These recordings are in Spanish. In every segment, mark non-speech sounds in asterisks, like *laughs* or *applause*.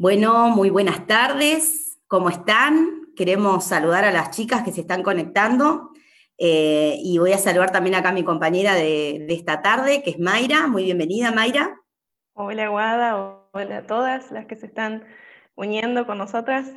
Bueno, muy buenas tardes. ¿Cómo están? Queremos saludar a las chicas que se están conectando. Eh, y voy a saludar también acá a mi compañera de, esta tarde, que es Mayra. Muy bienvenida, Mayra. Hola, Guada. Hola a todas las que se están uniendo con nosotras.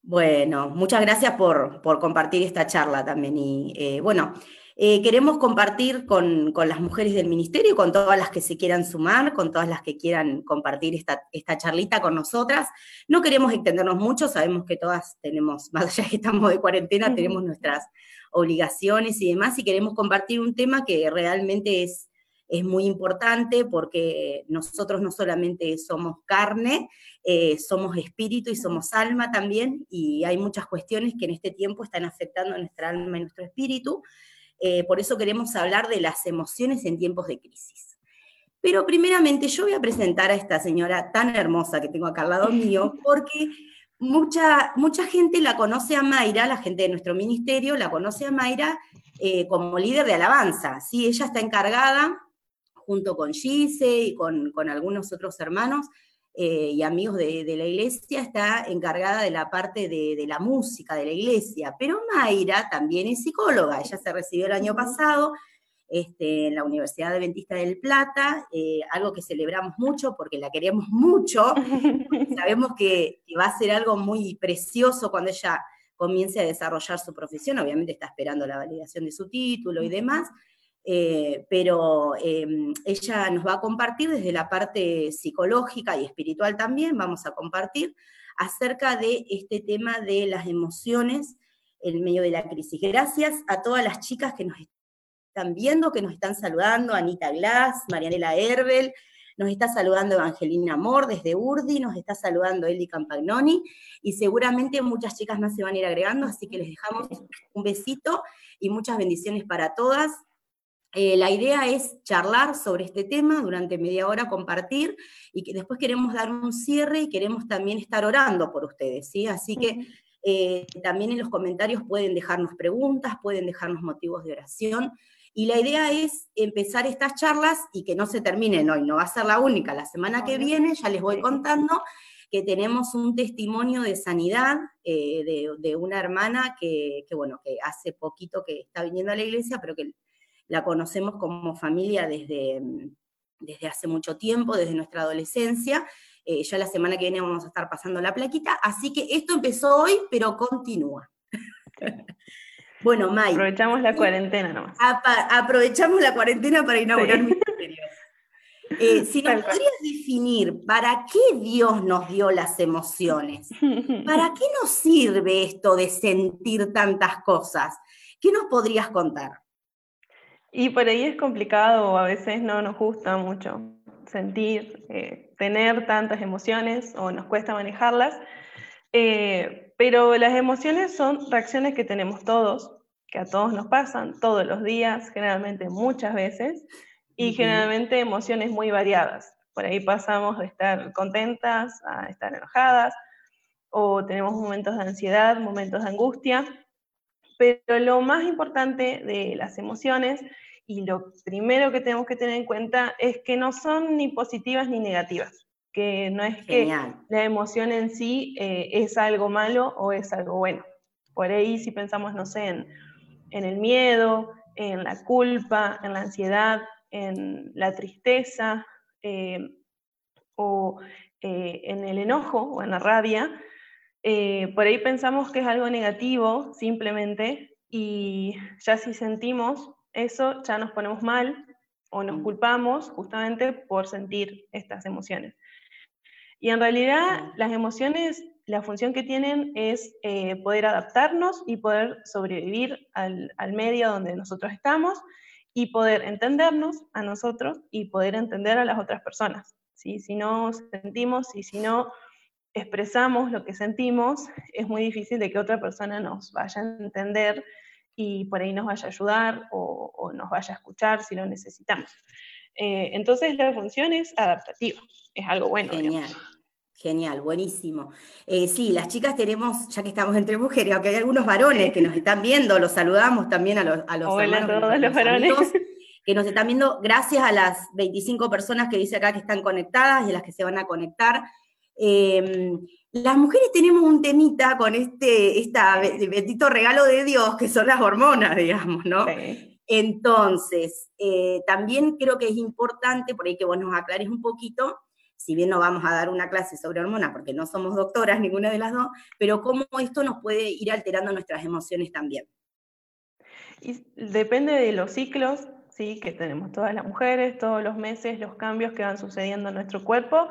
Bueno, muchas gracias por, compartir esta charla también. Y eh, bueno, eh, queremos compartir con, las mujeres del ministerio, con todas las que se quieran sumar, con todas las que quieran compartir esta, esta charlita con nosotras. No queremos extendernos mucho, sabemos que todas tenemos, *laughs* más allá de que estamos de cuarentena, tenemos nuestras obligaciones y demás, y queremos compartir un tema que realmente es, es muy importante porque nosotros no solamente somos carne, eh, somos espíritu y somos alma también, y hay muchas cuestiones que en este tiempo están afectando nuestra alma y nuestro espíritu. Eh, por eso queremos hablar de las emociones en tiempos de crisis. Pero primeramente yo voy a presentar a esta señora tan hermosa que tengo acá al lado mío, *laughs* porque mucha, mucha gente la conoce a Mayra, la gente de nuestro ministerio la conoce a Mayra eh, como líder de alabanza. ¿sí? Ella está encargada, junto con Gise y con, con algunos otros hermanos, eh, y amigos de, la iglesia, está encargada de la parte de, la música de la iglesia. Pero Mayra también es psicóloga, ella se recibió el año pasado este, en la Universidad Adventista del Plata, eh, algo que celebramos mucho porque la queremos mucho, *laughs* sabemos que, va a ser algo muy precioso cuando ella comience a desarrollar su profesión, obviamente está esperando la validación de su título y demás, eh, pero em, ella nos va a compartir desde la parte psicológica y espiritual también, vamos a compartir acerca de este tema de las emociones en medio de la crisis. Gracias a todas las chicas que nos están viendo, que nos están saludando, Anita Glass, Marianela Herbel, nos está saludando Evangelina Amor desde Urdi, nos está saludando Eli Campagnoni, y seguramente muchas chicas más se van a ir agregando, así que les dejamos un besito y muchas bendiciones para todas. Eh, la idea es charlar sobre este tema durante media hora, compartir, y que después queremos dar un cierre y queremos también estar orando por ustedes, ¿sí? Así que eh, también en los comentarios pueden dejarnos preguntas, pueden dejarnos motivos de oración. Y la idea es empezar estas charlas y que no se terminen hoy, no va a ser la única. La semana que viene ya les voy contando que tenemos un testimonio de sanidad eh, de, una hermana que, que, bueno, que hace poquito que está viniendo a la iglesia, pero que la conocemos como familia desde, desde hace mucho tiempo, desde nuestra adolescencia. Eh, ya la semana que viene vamos a estar pasando la plaquita, así que esto empezó hoy, pero continúa. *laughs* bueno, May. Aprovechamos la cuarentena nomás. aprovechamos la cuarentena para inaugurar mi eh, *laughs* si nos podrías definir para qué Dios nos dio las emociones, *laughs* ¿para qué nos sirve esto de sentir tantas cosas? ¿Qué nos podrías contar? Y por ahí es complicado, a veces no nos gusta mucho sentir, eh, tener tantas emociones o nos cuesta manejarlas, eh, pero las emociones son reacciones que tenemos todos, que a todos nos pasan todos los días, generalmente muchas veces, y generalmente emociones muy variadas. Por ahí pasamos de estar contentas a estar enojadas, o tenemos momentos de ansiedad, momentos de angustia, pero lo más importante de las emociones y lo primero que tenemos que tener en cuenta es que no son ni positivas ni negativas, que no es que la emoción en sí eh, es algo malo o es algo bueno. Por ahí si pensamos, no sé, en, el miedo, en la culpa, en la ansiedad, en la tristeza eh, o eh, en el enojo o en la rabia, por ahí pensamos que es algo negativo simplemente y ya si sentimos eso ya nos ponemos mal o nos mm. culpamos justamente por sentir estas emociones. Y en realidad las emociones, la función que tienen es eh, poder adaptarnos y poder sobrevivir al, medio donde nosotros estamos y poder entendernos a nosotros y poder entender a las otras personas. Si no sentimos y si no expresamos lo que sentimos, es muy difícil de que otra persona nos vaya a entender y por ahí nos vaya a ayudar o, nos vaya a escuchar si lo necesitamos. Eh, entonces la función es adaptativa, es algo bueno. Genial. Genial, buenísimo. Eh, sí, las chicas tenemos, ya que estamos entre mujeres, aunque hay algunos varones que nos están viendo, los saludamos también a los, a los Hola todos los varones. que nos están viendo, gracias a las 25 personas que dice acá que están conectadas y a las que se van a conectar. Em, las mujeres tenemos un temita con este esta bendito regalo de Dios, que son las hormonas, digamos, ¿no? Entonces, eh, también creo que es importante, por ahí que vos nos aclares un poquito, si bien no vamos a dar una clase sobre hormonas, porque no somos doctoras, ninguna de las dos, pero cómo esto nos puede ir alterando nuestras emociones también. Y depende de los ciclos, ¿sí? que tenemos todas las mujeres, todos los meses, los cambios que van sucediendo en nuestro cuerpo,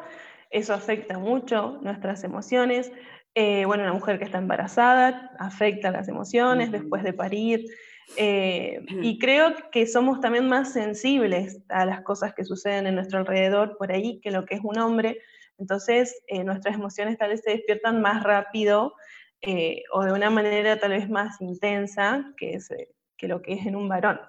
eso afecta mucho nuestras emociones. Eh, bueno, una mujer que está embarazada afecta las emociones después de parir. Eh, y creo que somos también más sensibles a las cosas que suceden en nuestro alrededor por ahí que lo que es un hombre. Entonces, eh, nuestras emociones tal vez se despiertan más rápido o de una manera tal vez más intensa que, que lo que es en un varón.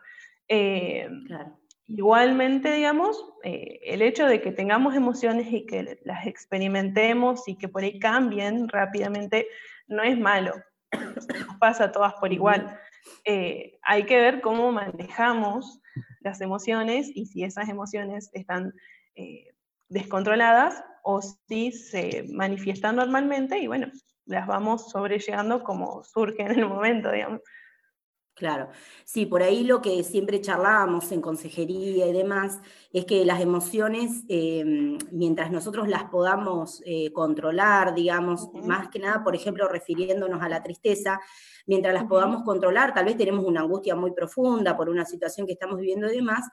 Claro. Igualmente, digamos, eh, el hecho de que tengamos emociones y que las experimentemos y que por ahí cambien rápidamente no es malo. *clears throat* Nos pasa a todas por igual. Eh, hay que ver cómo manejamos las emociones y si esas emociones están eh, descontroladas o si se manifiestan normalmente y bueno, las vamos sobrellevando como surge en el momento, digamos. Claro, sí, por ahí lo que siempre charlábamos en consejería y demás es que las emociones, em, mientras nosotros las podamos eh, controlar, digamos, más que nada, por ejemplo, refiriéndonos a la tristeza, mientras las podamos controlar, tal vez tenemos una angustia muy profunda por una situación que estamos viviendo y demás,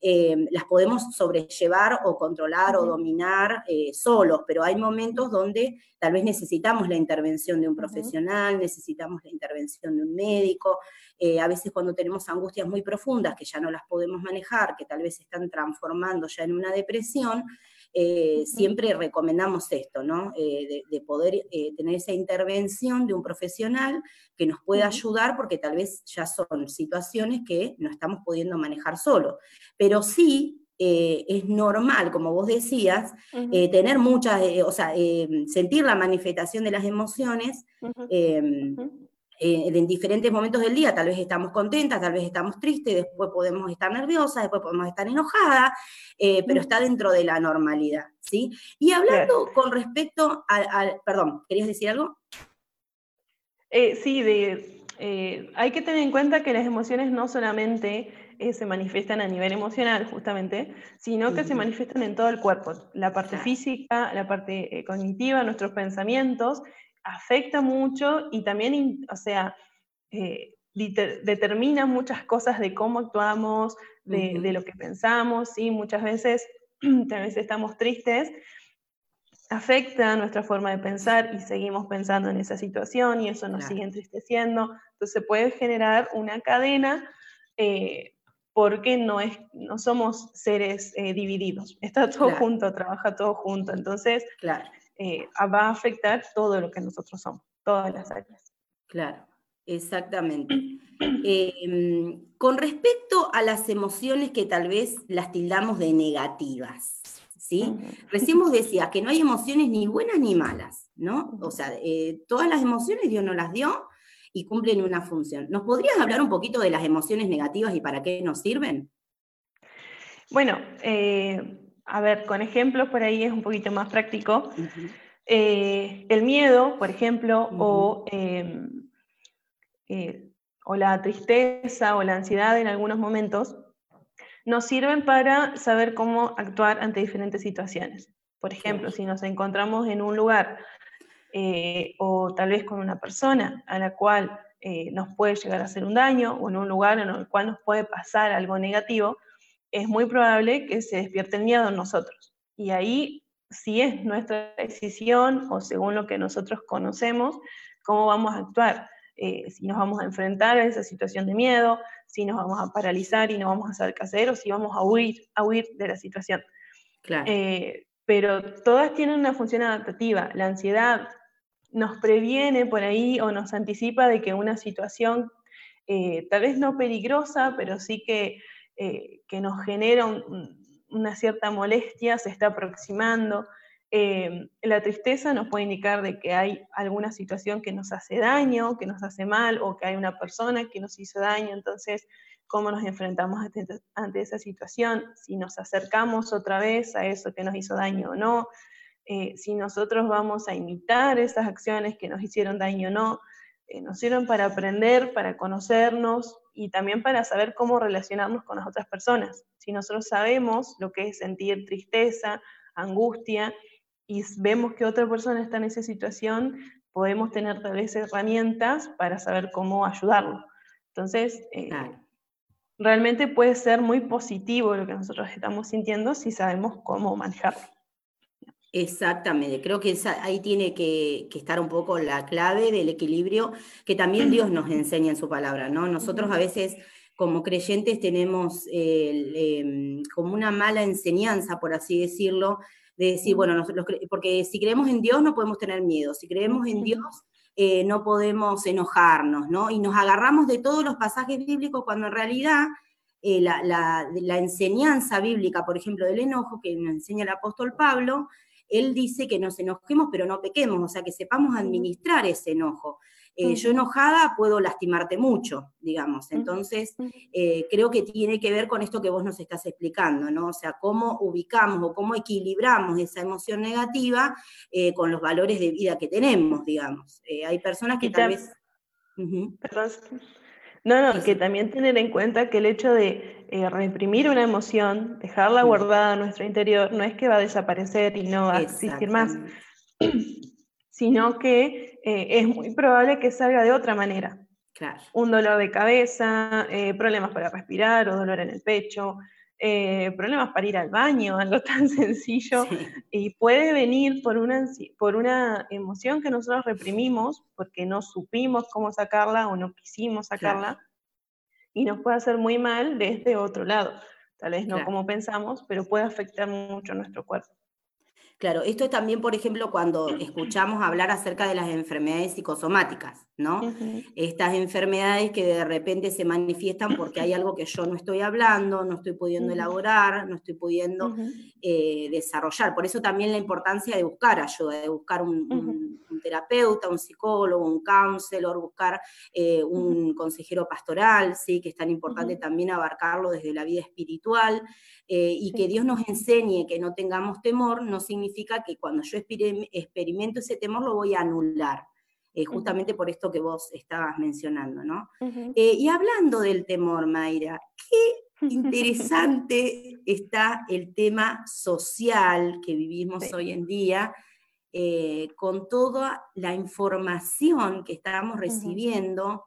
eh, las podemos sobrellevar o controlar o dominar eh, solos, pero hay momentos donde tal vez necesitamos la intervención de un profesional, necesitamos la intervención de un médico, eh, a veces cuando tenemos angustias muy profundas que ya no las podemos manejar, que tal vez se están transformando ya en una depresión, eh, siempre recomendamos esto, ¿no? Eh, de, poder eh, tener esa intervención de un profesional que nos pueda ayudar porque tal vez ya son situaciones que no estamos pudiendo manejar solo. Pero sí es normal, como vos decías, tener muchas, o sea, sentir la manifestación de las emociones. Eh, en diferentes momentos del día, tal vez estamos contentas, tal vez estamos tristes, después podemos estar nerviosas, después podemos estar enojadas, eh, pero está dentro de la normalidad, ¿sí? Y hablando con respecto al, perdón, ¿querías decir algo? Eh, sí, de, hay que tener en cuenta que las emociones no solamente se manifiestan a nivel emocional, justamente, sino que se manifiestan en todo el cuerpo, la parte física, la parte cognitiva, nuestros pensamientos, afecta mucho y también, o sea, eh, determina muchas cosas de cómo actuamos, de, lo que pensamos, y muchas veces, *clears throat* tal vez estamos tristes, afecta nuestra forma de pensar y seguimos pensando en esa situación y eso nos sigue entristeciendo. Entonces puede generar una cadena eh, porque no, es, no somos seres eh, divididos, está todo junto, trabaja todo junto. Entonces, claro. Eh, va a afectar todo lo que nosotros somos, todas las áreas. Claro, exactamente. *clears throat* Em, con respecto a las emociones que tal vez las tildamos de negativas, ¿sí? Recién vos decías que no hay emociones ni buenas ni malas, ¿no? O sea, eh, todas las emociones Dios nos las dio y cumplen una función. ¿Nos podrías hablar un poquito de las emociones negativas y para qué nos sirven? Bueno, eh, a ver, con ejemplos por ahí es un poquito más práctico. Eh, el miedo, por ejemplo, em, eh, o, la tristeza o la ansiedad en algunos momentos, nos sirven para saber cómo actuar ante diferentes situaciones. Por ejemplo, si nos encontramos en un lugar eh, o tal vez con una persona a la cual nos puede llegar a hacer un daño o en un lugar en el cual nos puede pasar algo negativo, es muy probable que se despierte el miedo en nosotros. Y ahí, si es nuestra decisión o según lo que nosotros conocemos, cómo vamos a actuar. Eh, si nos vamos a enfrentar a esa situación de miedo, si nos vamos a paralizar y no vamos a saber qué hacer, o si vamos a huir, a huir de la situación. Claro. Eh, pero todas tienen una función adaptativa. La ansiedad nos previene por ahí o nos anticipa de que una situación, eh, tal vez no peligrosa, pero sí que eh, que nos genera una cierta molestia, se está aproximando. Eh, la tristeza nos puede indicar de que hay alguna situación que nos hace daño, que nos hace mal, o que hay una persona que nos hizo daño, entonces, ¿cómo nos enfrentamos ante, esa situación? Si nos acercamos otra vez a eso que nos hizo daño o no. eh, si nosotros vamos a imitar esas acciones que nos hicieron daño o no, eh, nos sirven para aprender, para conocernos y también para saber cómo relacionarnos con las otras personas. Si nosotros sabemos lo que es sentir tristeza, angustia, y vemos que otra persona está en esa situación, podemos tener tal vez herramientas para saber cómo ayudarlo. Entonces, eh, realmente puede ser muy positivo lo que nosotros estamos sintiendo si sabemos cómo manejarlo. Exactamente, creo que ahí tiene que, estar un poco la clave del equilibrio que también Dios nos enseña en su palabra, ¿no? Nosotros a veces como creyentes tenemos em, como una mala enseñanza, por así decirlo, de decir, bueno, porque si creemos en Dios no podemos tener miedo, si creemos en Dios eh, no podemos enojarnos, ¿no? Y nos agarramos de todos los pasajes bíblicos cuando en realidad eh, la, la, enseñanza bíblica, por ejemplo, del enojo que nos enseña el apóstol Pablo, él dice que nos enojemos pero no pequemos, o sea, que sepamos administrar ese enojo. Eh, yo enojada puedo lastimarte mucho, digamos. Entonces, eh, creo que tiene que ver con esto que vos nos estás explicando, ¿no? O sea, cómo ubicamos o cómo equilibramos esa emoción negativa eh, con los valores de vida que tenemos, digamos. hay personas que tal vez... No, no, que también tener en cuenta que el hecho de reprimir una emoción, dejarla guardada en nuestro interior, no es que va a desaparecer y no va a existir más, *clears throat* sino que eh, es muy probable que salga de otra manera. Un dolor de cabeza, eh, problemas para respirar o dolor en el pecho, eh, problemas para ir al baño, *laughs* algo tan sencillo, y puede venir por una, por una emoción que nosotros reprimimos porque no supimos cómo sacarla o no quisimos sacarla, y nos puede hacer muy mal desde otro lado. Tal vez no como pensamos, pero puede afectar mucho nuestro cuerpo. Claro, esto es también, por ejemplo, cuando escuchamos hablar acerca de las enfermedades psicosomáticas, ¿no? Estas enfermedades que de repente se manifiestan porque hay algo que yo no estoy hablando, no estoy pudiendo elaborar, no estoy pudiendo eh, desarrollar. Por eso también la importancia de buscar ayuda, de buscar un, terapeuta, un psicólogo, un counselor, buscar eh, un consejero pastoral, ¿sí? Que es tan importante también abarcarlo desde la vida espiritual. Eh, y que Dios nos enseñe que no tengamos temor, no significa que cuando yo experimento ese temor lo voy a anular. Eh, justamente por esto que vos estabas mencionando, ¿no? Eh, y hablando del temor, Mayra, qué *laughs* interesante está el tema social que vivimos hoy en día, con toda la información que estamos recibiendo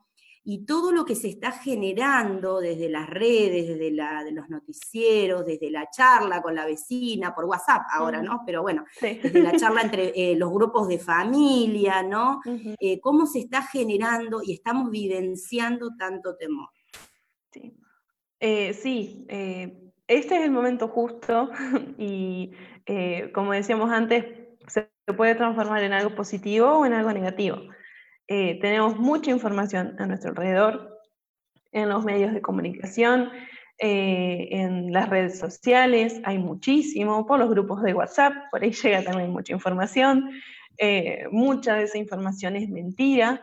y todo lo que se está generando desde las redes, desde la, de los noticieros, desde la charla con la vecina, por WhatsApp ahora, ¿no? Pero bueno, desde la charla entre eh, los grupos de familia, ¿no? Eh, ¿Cómo se está generando y estamos vivenciando tanto temor? Sí, eh, sí este es el momento justo *laughs* y como decíamos antes, se puede transformar en algo positivo o en algo negativo. Eh, tenemos mucha información a nuestro alrededor, en los medios de comunicación, eh, en las redes sociales, hay muchísimo, por los grupos de WhatsApp, por ahí *laughs* llega también mucha información, eh, mucha de esa información es mentira,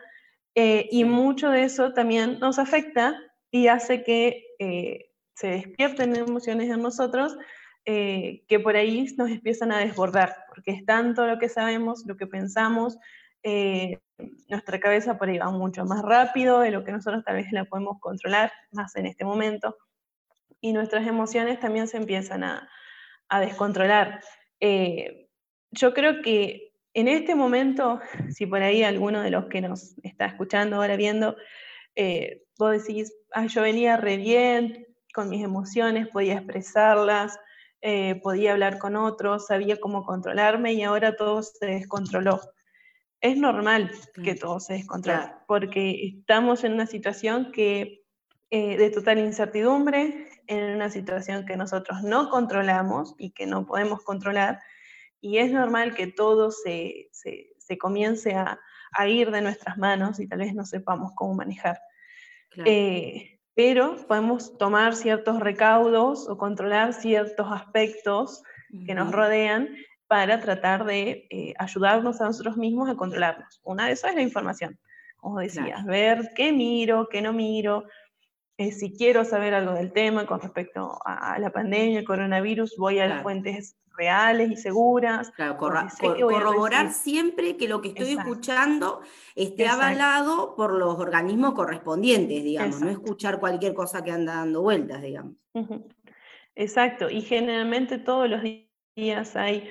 y mucho de eso también nos afecta y hace que se despierten emociones en nosotros que por ahí nos empiezan a desbordar, porque es tanto lo que sabemos, lo que pensamos, eh, nuestra cabeza por ahí va mucho más rápido de lo que nosotros tal vez la podemos controlar, más en este momento, y nuestras emociones también se empiezan a, descontrolar. Eh, yo creo que en este momento, *laughs* si por ahí alguno de los que nos está escuchando ahora viendo, eh, vos decís, yo venía re bien con mis emociones, podía expresarlas, podía hablar con otros, sabía cómo controlarme y ahora todo se descontroló. Es normal que todo se descontrole, porque estamos en una situación que, eh, de total incertidumbre, en una situación que nosotros no controlamos y que no podemos controlar, y es normal que todo se, comience a, ir de nuestras manos y tal vez no sepamos cómo manejar. Eh, pero podemos tomar ciertos recaudos o controlar ciertos aspectos que nos rodean para tratar de eh, ayudarnos a nosotros mismos a controlarnos. Una de esas es la información, como decías, ver qué miro, qué no miro, eh, si quiero saber algo del tema con respecto a, la pandemia, el coronavirus, voy a las fuentes reales y seguras. Claro, corroborar siempre que lo que estoy escuchando esté avalado por los organismos correspondientes, digamos, no escuchar cualquier cosa que anda dando vueltas, digamos. Exacto, y generalmente todos los días hay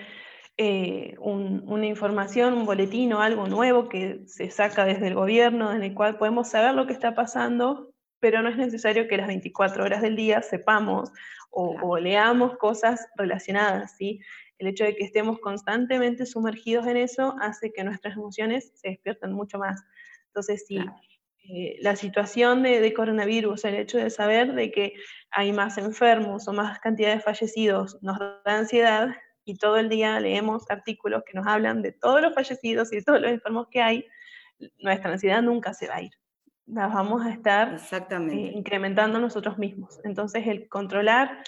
eh, una información, un boletín o algo nuevo que se saca desde el gobierno, en el cual podemos saber lo que está pasando, pero no es necesario que las 24 horas del día sepamos o, leamos cosas relacionadas, ¿sí? El hecho de que estemos constantemente sumergidos en eso hace que nuestras emociones se despierten mucho más. Entonces, si eh, la situación de, coronavirus, el hecho de saber de que hay más enfermos o más cantidad de fallecidos nos da ansiedad y todo el día leemos artículos que nos hablan de todos los fallecidos y de todos los enfermos que hay, nuestra ansiedad nunca se va a ir las vamos a estar eh, incrementando nosotros mismos. Entonces, el controlar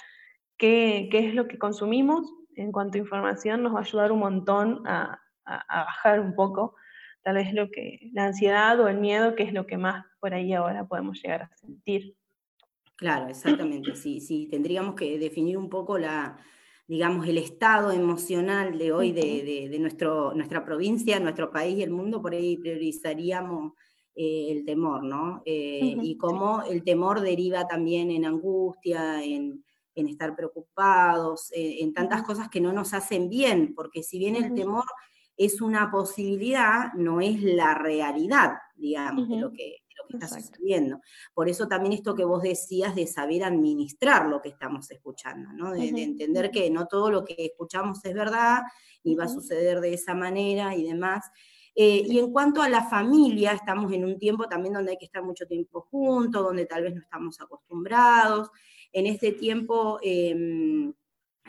qué, qué, es lo que consumimos en cuanto a información nos va a ayudar un montón a, a, bajar un poco tal vez lo que, la ansiedad o el miedo, que es lo que más por ahí ahora podemos llegar a sentir. Claro, exactamente. Sí, sí, tendríamos que definir un poco la, digamos, el estado emocional de hoy de, de, de nuestro, nuestra provincia, nuestro país y el mundo, por ahí priorizaríamos eh, el temor, ¿no? Eh, y cómo el temor deriva también en angustia, en, estar preocupados, eh, en tantas cosas que no nos hacen bien, porque si bien el temor es una posibilidad, no es la realidad, digamos, de lo que, está sucediendo. Por eso también esto que vos decías de saber administrar lo que estamos escuchando, ¿no? de, entender que no todo lo que escuchamos es verdad y va a suceder de esa manera y demás. Eh, y en cuanto a la familia, estamos en un tiempo también donde hay que estar mucho tiempo juntos, donde tal vez no estamos acostumbrados. En este tiempo, em,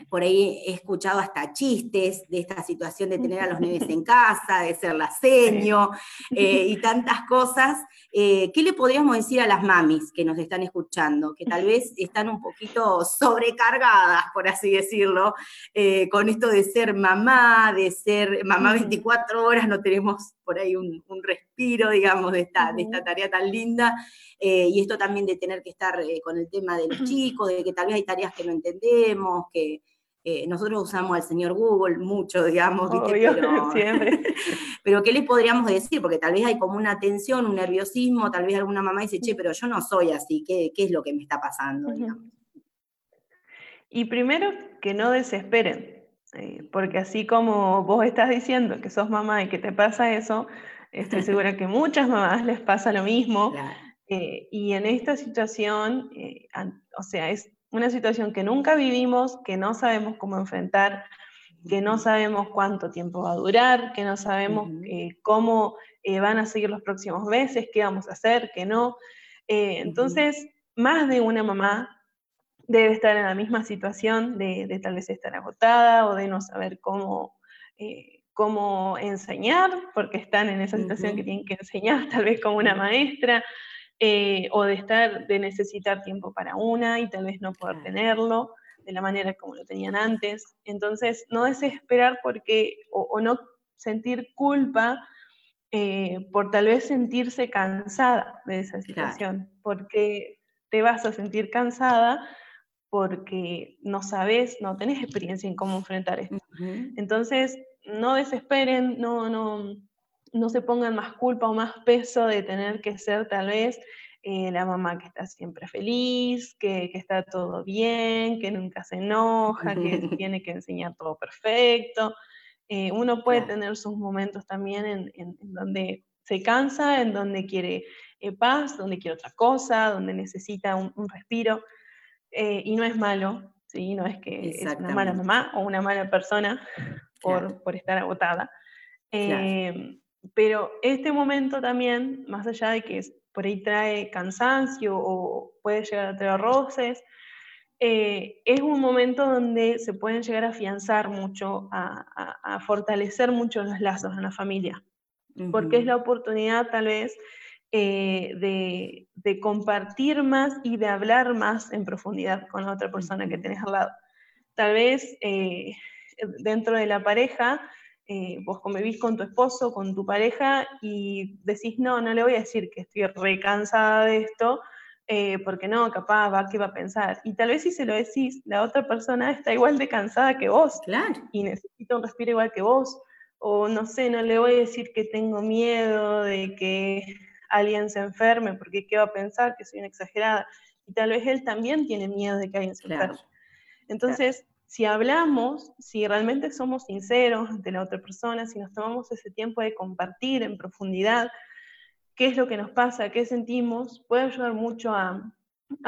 por ahí he escuchado hasta chistes de esta situación de tener a los nenes en casa, de ser la seño eh, y *laughs* tantas cosas. Eh, ¿Qué le podríamos decir a las mamis que nos están escuchando, que tal vez están un poquito sobrecargadas, por así decirlo, eh, con esto de ser mamá, de ser mamá 24 horas, no tenemos por ahí un, respiro, digamos, de esta, de esta tarea tan linda, y esto también de tener que estar con el tema de los chicos, de que tal vez hay tareas que no entendemos, que eh, nosotros usamos al señor Google mucho, digamos, pero, *laughs* siempre. *laughs* pero ¿qué le podríamos decir? Porque tal vez hay como una tensión, un nerviosismo, tal vez alguna mamá dice, che, pero yo no soy así, ¿qué, es lo que me está pasando? Y primero, que no desesperen, eh, porque así como vos estás diciendo que sos mamá y que te pasa eso, estoy segura que muchas mamás les pasa lo mismo. Eh, y en esta situación, o sea, es una situación que nunca vivimos, que no sabemos cómo enfrentar, que no sabemos cuánto tiempo va a durar, que no sabemos eh, cómo eh, van a seguir los próximos meses, qué vamos a hacer, qué no. Eh, entonces, más de una mamá debe estar en la misma situación de, tal vez estar agotada o de no saber cómo, cómo enseñar, porque están en esa situación que tienen que enseñar, *laughs* tal vez como una maestra, eh, o de estar, de necesitar tiempo para una y tal vez no poder tenerlo de la manera como lo tenían antes. Entonces, no desesperar porque, o, no sentir culpa eh, por tal vez sentirse cansada de esa situación, porque te vas a sentir cansada porque no sabes, no tenés experiencia en cómo enfrentar esto. Entonces, no desesperen, no, no, no se pongan más culpa o más peso de tener que ser tal vez eh, la mamá que está siempre feliz, que, está todo bien, que nunca se enoja, que *laughs* tiene que enseñar todo perfecto. Eh, uno puede tener sus momentos también en, donde se cansa, en donde quiere eh, paz, donde quiere otra cosa, donde necesita un, respiro. y no es malo, ¿sí? no es que es una mala mamá o una mala persona por, por estar agotada. Pero este momento también, más allá de que por ahí trae cansancio o puede llegar a traer roces, eh, es un momento donde se pueden llegar a afianzar mucho, a, fortalecer mucho los lazos en la familia, porque es la oportunidad tal vez eh, de, compartir más y de hablar más en profundidad con la otra persona que tenés al lado. Tal vez eh, dentro de la pareja eh, vos convivís con tu esposo, con tu pareja y decís, no, no le voy a decir que estoy recansada de esto, eh, porque no, capaz va, ¿qué va a pensar? Y tal vez si se lo decís, la otra persona está igual de cansada que vos claro. y necesita un respiro igual que vos. O no sé, no le voy a decir que tengo miedo de que alguien se enferme, porque ¿qué va a pensar? Que soy una exagerada. Y tal vez él también tiene miedo de que alguien se enferme. Entonces, si hablamos, si realmente somos sinceros ante la otra persona, si nos tomamos ese tiempo de compartir en profundidad, qué es lo que nos pasa, qué sentimos, puede ayudar mucho a,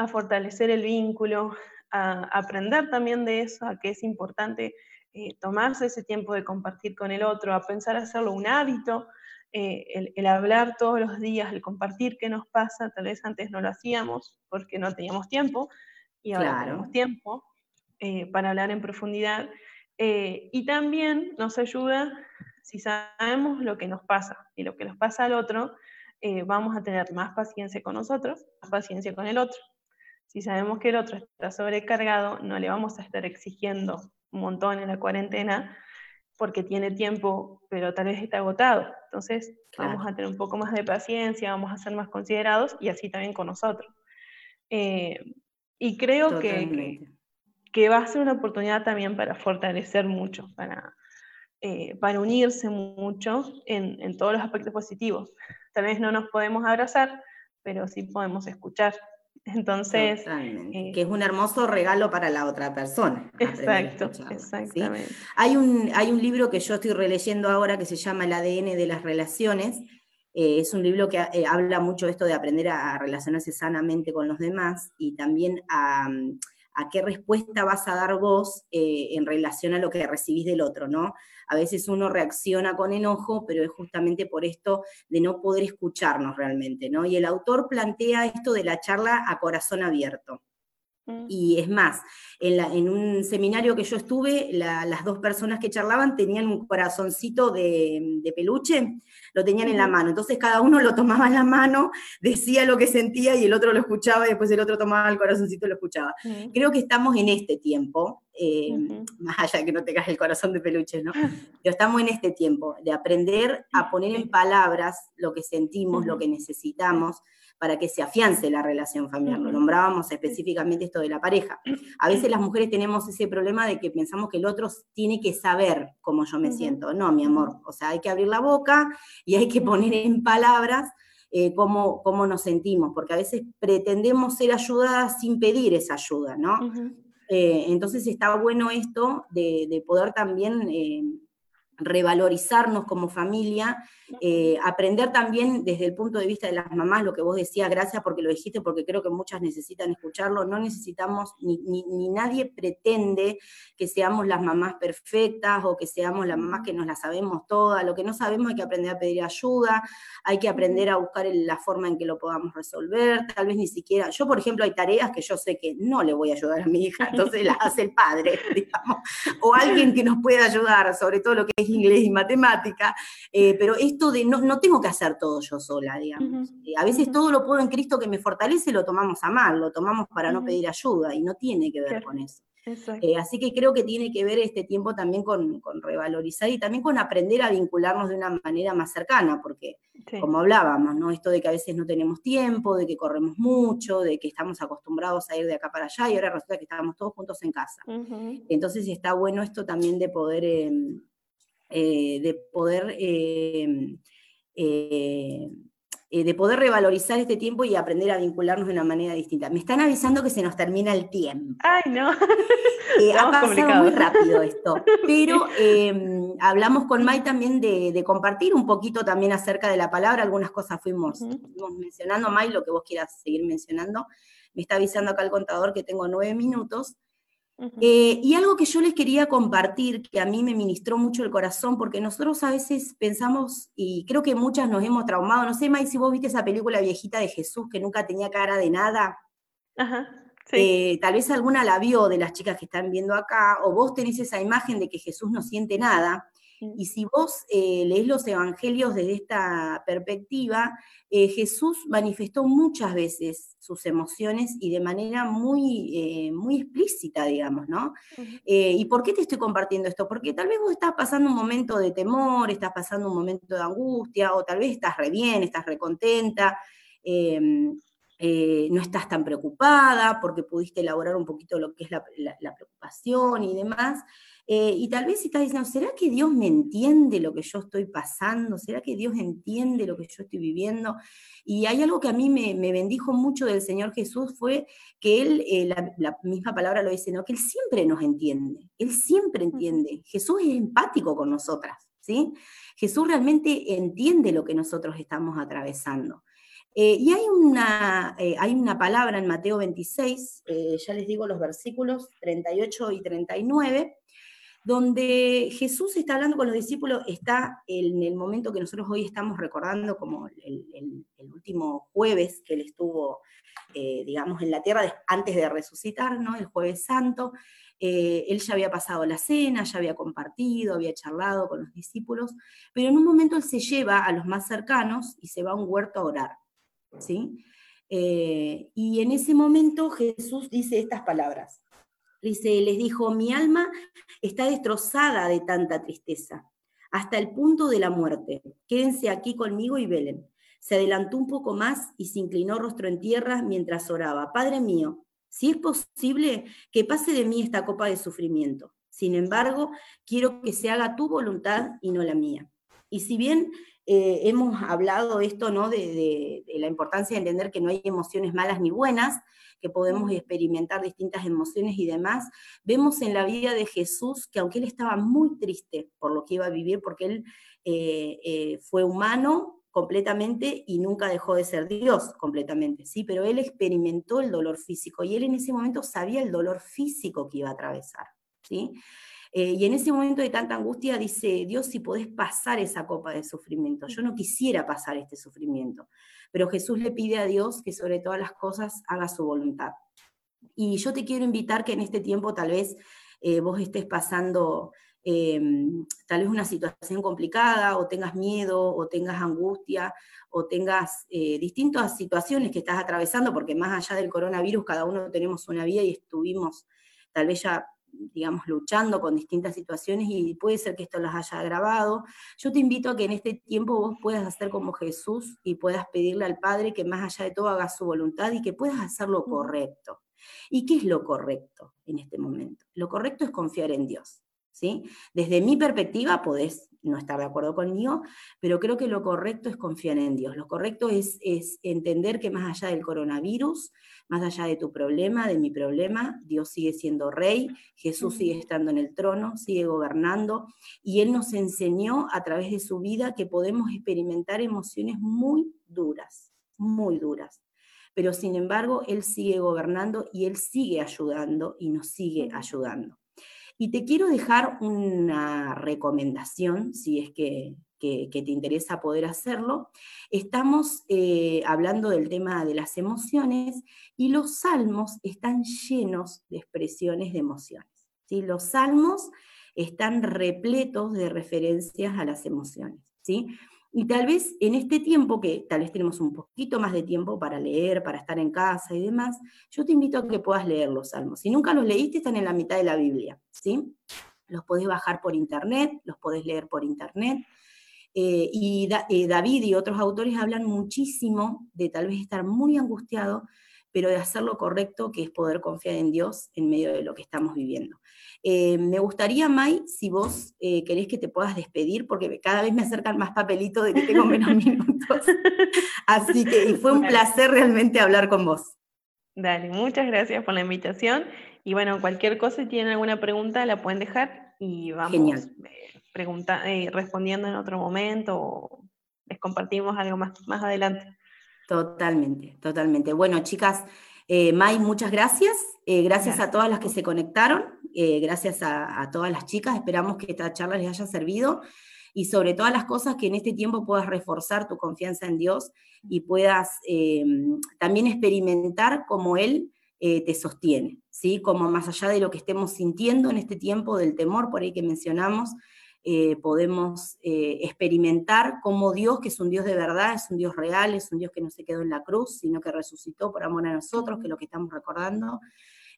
fortalecer el vínculo, a aprender también de eso, a que es importante eh, tomarse ese tiempo de compartir con el otro, a pensar hacerlo un hábito, eh, el, hablar todos los días, el compartir qué nos pasa, tal vez antes no lo hacíamos porque no teníamos tiempo y ahora tenemos tiempo eh, para hablar en profundidad. y también nos ayuda si sabemos lo que nos pasa y lo que nos pasa al otro, eh, vamos a tener más paciencia con nosotros, más paciencia con el otro. Si sabemos que el otro está sobrecargado, no le vamos a estar exigiendo un montón en la cuarentena porque tiene tiempo, pero tal vez está agotado. Entonces, vamos a tener un poco más de paciencia, vamos a ser más considerados y así también con nosotros. Eh, y creo que, que, va a ser una oportunidad también para fortalecer mucho, para, eh, para unirse mucho en, en, todos los aspectos positivos. Tal vez no nos podemos abrazar, pero sí podemos escuchar. Entonces, eh, que es un hermoso regalo para la otra persona. Exacto, exactamente. Hay, un, hay un libro que yo estoy releyendo ahora que se llama El ADN de las relaciones. Eh, es un libro que eh, habla mucho esto de aprender a, relacionarse sanamente con los demás y también a, a qué respuesta vas a dar vos en relación a lo que recibís del otro, ¿no? a veces uno reacciona con enojo, pero es justamente por esto de no poder escucharnos realmente, ¿no? Y el autor plantea esto de la charla a corazón abierto. Mm. Y es más, en, un seminario que yo estuve, las dos personas que charlaban tenían un corazoncito de, peluche, lo tenían en la mano. Entonces cada uno lo tomaba en la mano, decía lo que sentía y el otro lo escuchaba y después el otro tomaba el corazoncito y lo escuchaba. Creo que estamos en este tiempo, eh, más allá de que no tengas el corazón de peluche, ¿no? *laughs* Pero estamos en este tiempo de aprender a poner en palabras lo que sentimos, lo que necesitamos para que se afiance la relación familiar. Lo nombrábamos específicamente esto de la pareja. A veces las mujeres tenemos ese problema de que pensamos que el otro tiene que saber cómo yo me siento. No, mi amor, o sea, hay que abrir la boca y hay que poner en palabras eh, cómo, cómo, nos sentimos, porque a veces pretendemos ser ayudadas sin pedir esa ayuda, ¿no? Eh, entonces está bueno esto de, poder también eh, revalorizarnos como familia, eh, aprender también desde el punto de vista de las mamás, lo que vos decías, gracias porque lo dijiste, porque creo que muchas necesitan escucharlo, no necesitamos, ni, ni, nadie pretende que seamos las mamás perfectas o que seamos las mamás que nos las sabemos todas, lo que no sabemos hay que aprender a pedir ayuda, hay que aprender a buscar la forma en que lo podamos resolver, tal vez ni siquiera, yo por ejemplo hay tareas que yo sé que no le voy a ayudar a mi hija, entonces las hace el padre, *laughs* digamos, o alguien que nos pueda ayudar, sobre todo lo que es inglés y matemática, eh, pero esto de no, no, tengo que hacer todo yo sola, digamos. Eh, a veces todo lo puedo en Cristo que me fortalece, lo tomamos a mal, lo tomamos para no pedir ayuda y no tiene que ver con eso. Eh, así que creo que tiene que ver este tiempo también con, revalorizar y también con aprender a vincularnos de una manera más cercana, porque como hablábamos, ¿no? Esto de que a veces no tenemos tiempo, de que corremos mucho, de que estamos acostumbrados a ir de acá para allá y ahora resulta que estábamos todos juntos en casa. Entonces está bueno esto también de poder em, eh, de poder eh, eh, de poder revalorizar este tiempo y aprender a vincularnos de una manera distinta. Me están avisando que se nos termina el tiempo. Ay, no. *laughs* ha pasado muy rápido esto. *laughs* Pero em, hablamos con Mai también de, compartir un poquito también acerca de la palabra. Algunas cosas fuimos, fuimos mencionando. Mai, lo que vos quieras seguir mencionando. Me está avisando acá el contador que tengo nueve minutos. Eh, y algo que yo les quería compartir, que a mí me ministró mucho el corazón, porque nosotros a veces pensamos, y creo que muchas nos hemos traumado, no sé, May, si vos viste esa película viejita de Jesús que nunca tenía cara de nada. Eh, tal vez alguna la vio de las chicas que están viendo acá, o vos tenés esa imagen de que Jesús no siente nada. Y si vos eh, lees los evangelios desde esta perspectiva, eh, Jesús manifestó muchas veces sus emociones y de manera muy, eh, muy explícita, digamos, ¿no? ¿Y por qué te estoy compartiendo esto? Porque tal vez vos estás pasando un momento de temor, estás pasando un momento de angustia, o tal vez estás re bien, estás re contenta. Em, eh, no estás tan preocupada porque pudiste elaborar un poquito lo que es la, preocupación y demás. Eh, y tal vez estás diciendo, ¿será que Dios me entiende lo que yo estoy pasando? ¿Será que Dios entiende lo que yo estoy viviendo? Y hay algo que a mí me, bendijo mucho del Señor Jesús, fue que Él, eh, la, la, misma palabra lo dice, ¿no? que Él siempre nos entiende, Él siempre entiende. Jesús es empático con nosotras, ¿sí? Jesús realmente entiende lo que nosotros estamos atravesando. Eh, y hay una, eh, hay una palabra en Mateo 26, eh, ya les digo los versículos 38 y 39, donde Jesús está hablando con los discípulos, está en el momento que nosotros hoy estamos recordando como el, último jueves que él estuvo, digamos, en la tierra antes de resucitar, ¿no? El jueves santo. él ya había pasado la cena, ya había compartido, había charlado con los discípulos, pero en un momento él se lleva a los más cercanos y se va a un huerto a orar. ¿sí? Eh, y en ese momento Jesús dice estas palabras. Dice, les dijo, mi alma está destrozada de tanta tristeza, hasta el punto de la muerte. Quédense aquí conmigo y velen. Se adelantó un poco más y se inclinó rostro en tierra mientras oraba. Padre mío, si es posible, que pase de mí esta copa de sufrimiento. Sin embargo, quiero que se haga tu voluntad y no la mía. Y si bien eh, hemos hablado esto, ¿no? De, la importancia de entender que no hay emociones malas ni buenas, que podemos experimentar distintas emociones y demás. Vemos en la vida de Jesús que aunque él estaba muy triste por lo que iba a vivir, porque él eh, eh, fue humano completamente y nunca dejó de ser Dios completamente, ¿sí? Pero él experimentó el dolor físico y él en ese momento sabía el dolor físico que iba a atravesar, ¿sí? Eh, y en ese momento de tanta angustia dice, Dios, si podés pasar esa copa de sufrimiento, yo no quisiera pasar este sufrimiento, pero Jesús le pide a Dios que sobre todas las cosas haga su voluntad. Y yo te quiero invitar que en este tiempo tal vez eh, vos estés pasando em, tal vez una situación complicada o tengas miedo o tengas angustia o tengas eh, distintas situaciones que estás atravesando, porque más allá del coronavirus cada uno tenemos una vida y estuvimos tal vez ya digamos, luchando con distintas situaciones y puede ser que esto las haya agravado. Yo te invito a que en este tiempo vos puedas hacer como Jesús y puedas pedirle al Padre que más allá de todo haga su voluntad y que puedas hacer lo correcto. ¿Y qué es lo correcto en este momento? Lo correcto es confiar en Dios. ¿sí? Desde mi perspectiva podés no estar de acuerdo conmigo, pero creo que lo correcto es confiar en Dios. Lo correcto es, es entender que más allá del coronavirus, más allá de tu problema, de mi problema, Dios sigue siendo rey, Jesús sigue estando en el trono, sigue gobernando, y Él nos enseñó a través de su vida que podemos experimentar emociones muy duras, muy duras. Pero sin embargo, Él sigue gobernando y Él sigue ayudando y nos sigue ayudando. Y te quiero dejar una recomendación, si es que, te interesa poder hacerlo. Estamos eh, hablando del tema de las emociones y los salmos están llenos de expresiones de emociones. ¿sí? Los salmos están repletos de referencias a las emociones. ¿sí? Y tal vez en este tiempo, que tal vez tenemos un poquito más de tiempo para leer, para estar en casa y demás, yo te invito a que puedas leer los salmos. Si nunca los leíste, están en la mitad de la Biblia, ¿sí? Los podés bajar por internet, los podés leer por internet. Eh, y eh, David y otros autores hablan muchísimo de tal vez estar muy angustiado, pero de hacer lo correcto, que es poder confiar en Dios en medio de lo que estamos viviendo. Eh, me gustaría, May, si vos eh, querés que te puedas despedir, porque cada vez me acercan más papelitos de que tengo menos *laughs* minutos. Así que fue un placer realmente hablar con vos. Dale, muchas gracias por la invitación. Y bueno, cualquier cosa, si tienen alguna pregunta, la pueden dejar y vamos eh, respondiendo en otro momento o les compartimos algo más, más adelante. Totalmente, totalmente. Bueno, chicas, May, muchas gracias. gracias a todas las que se conectaron. Eh, gracias a, todas las chicas. Esperamos que esta charla les haya servido y sobre todas las cosas que en este tiempo puedas reforzar tu confianza en Dios y puedas eh, también experimentar cómo Él eh, te sostiene, ¿sí? Como más allá de lo que estemos sintiendo en este tiempo del temor por ahí que mencionamos, eh, podemos eh, experimentar cómo Dios, que es un Dios de verdad, es un Dios real, es un Dios que no se quedó en la cruz, sino que resucitó por amor a nosotros, que es lo que estamos recordando,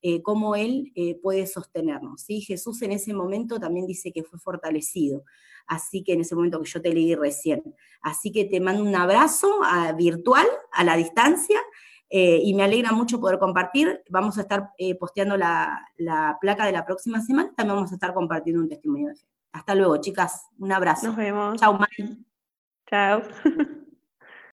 eh, cómo Él puede sostenernos. ¿sí? Jesús en ese momento también dice que fue fortalecido, así que en ese momento que yo te leí recién. Así que te mando un abrazo virtual, a la distancia. y me alegra mucho poder compartir. Vamos a estar posteando la, la placa de la próxima semana. También vamos a estar compartiendo un testimonio de fe. Hasta luego, chicas. Un abrazo. Nos vemos. Chao, Mari. Chao. *laughs*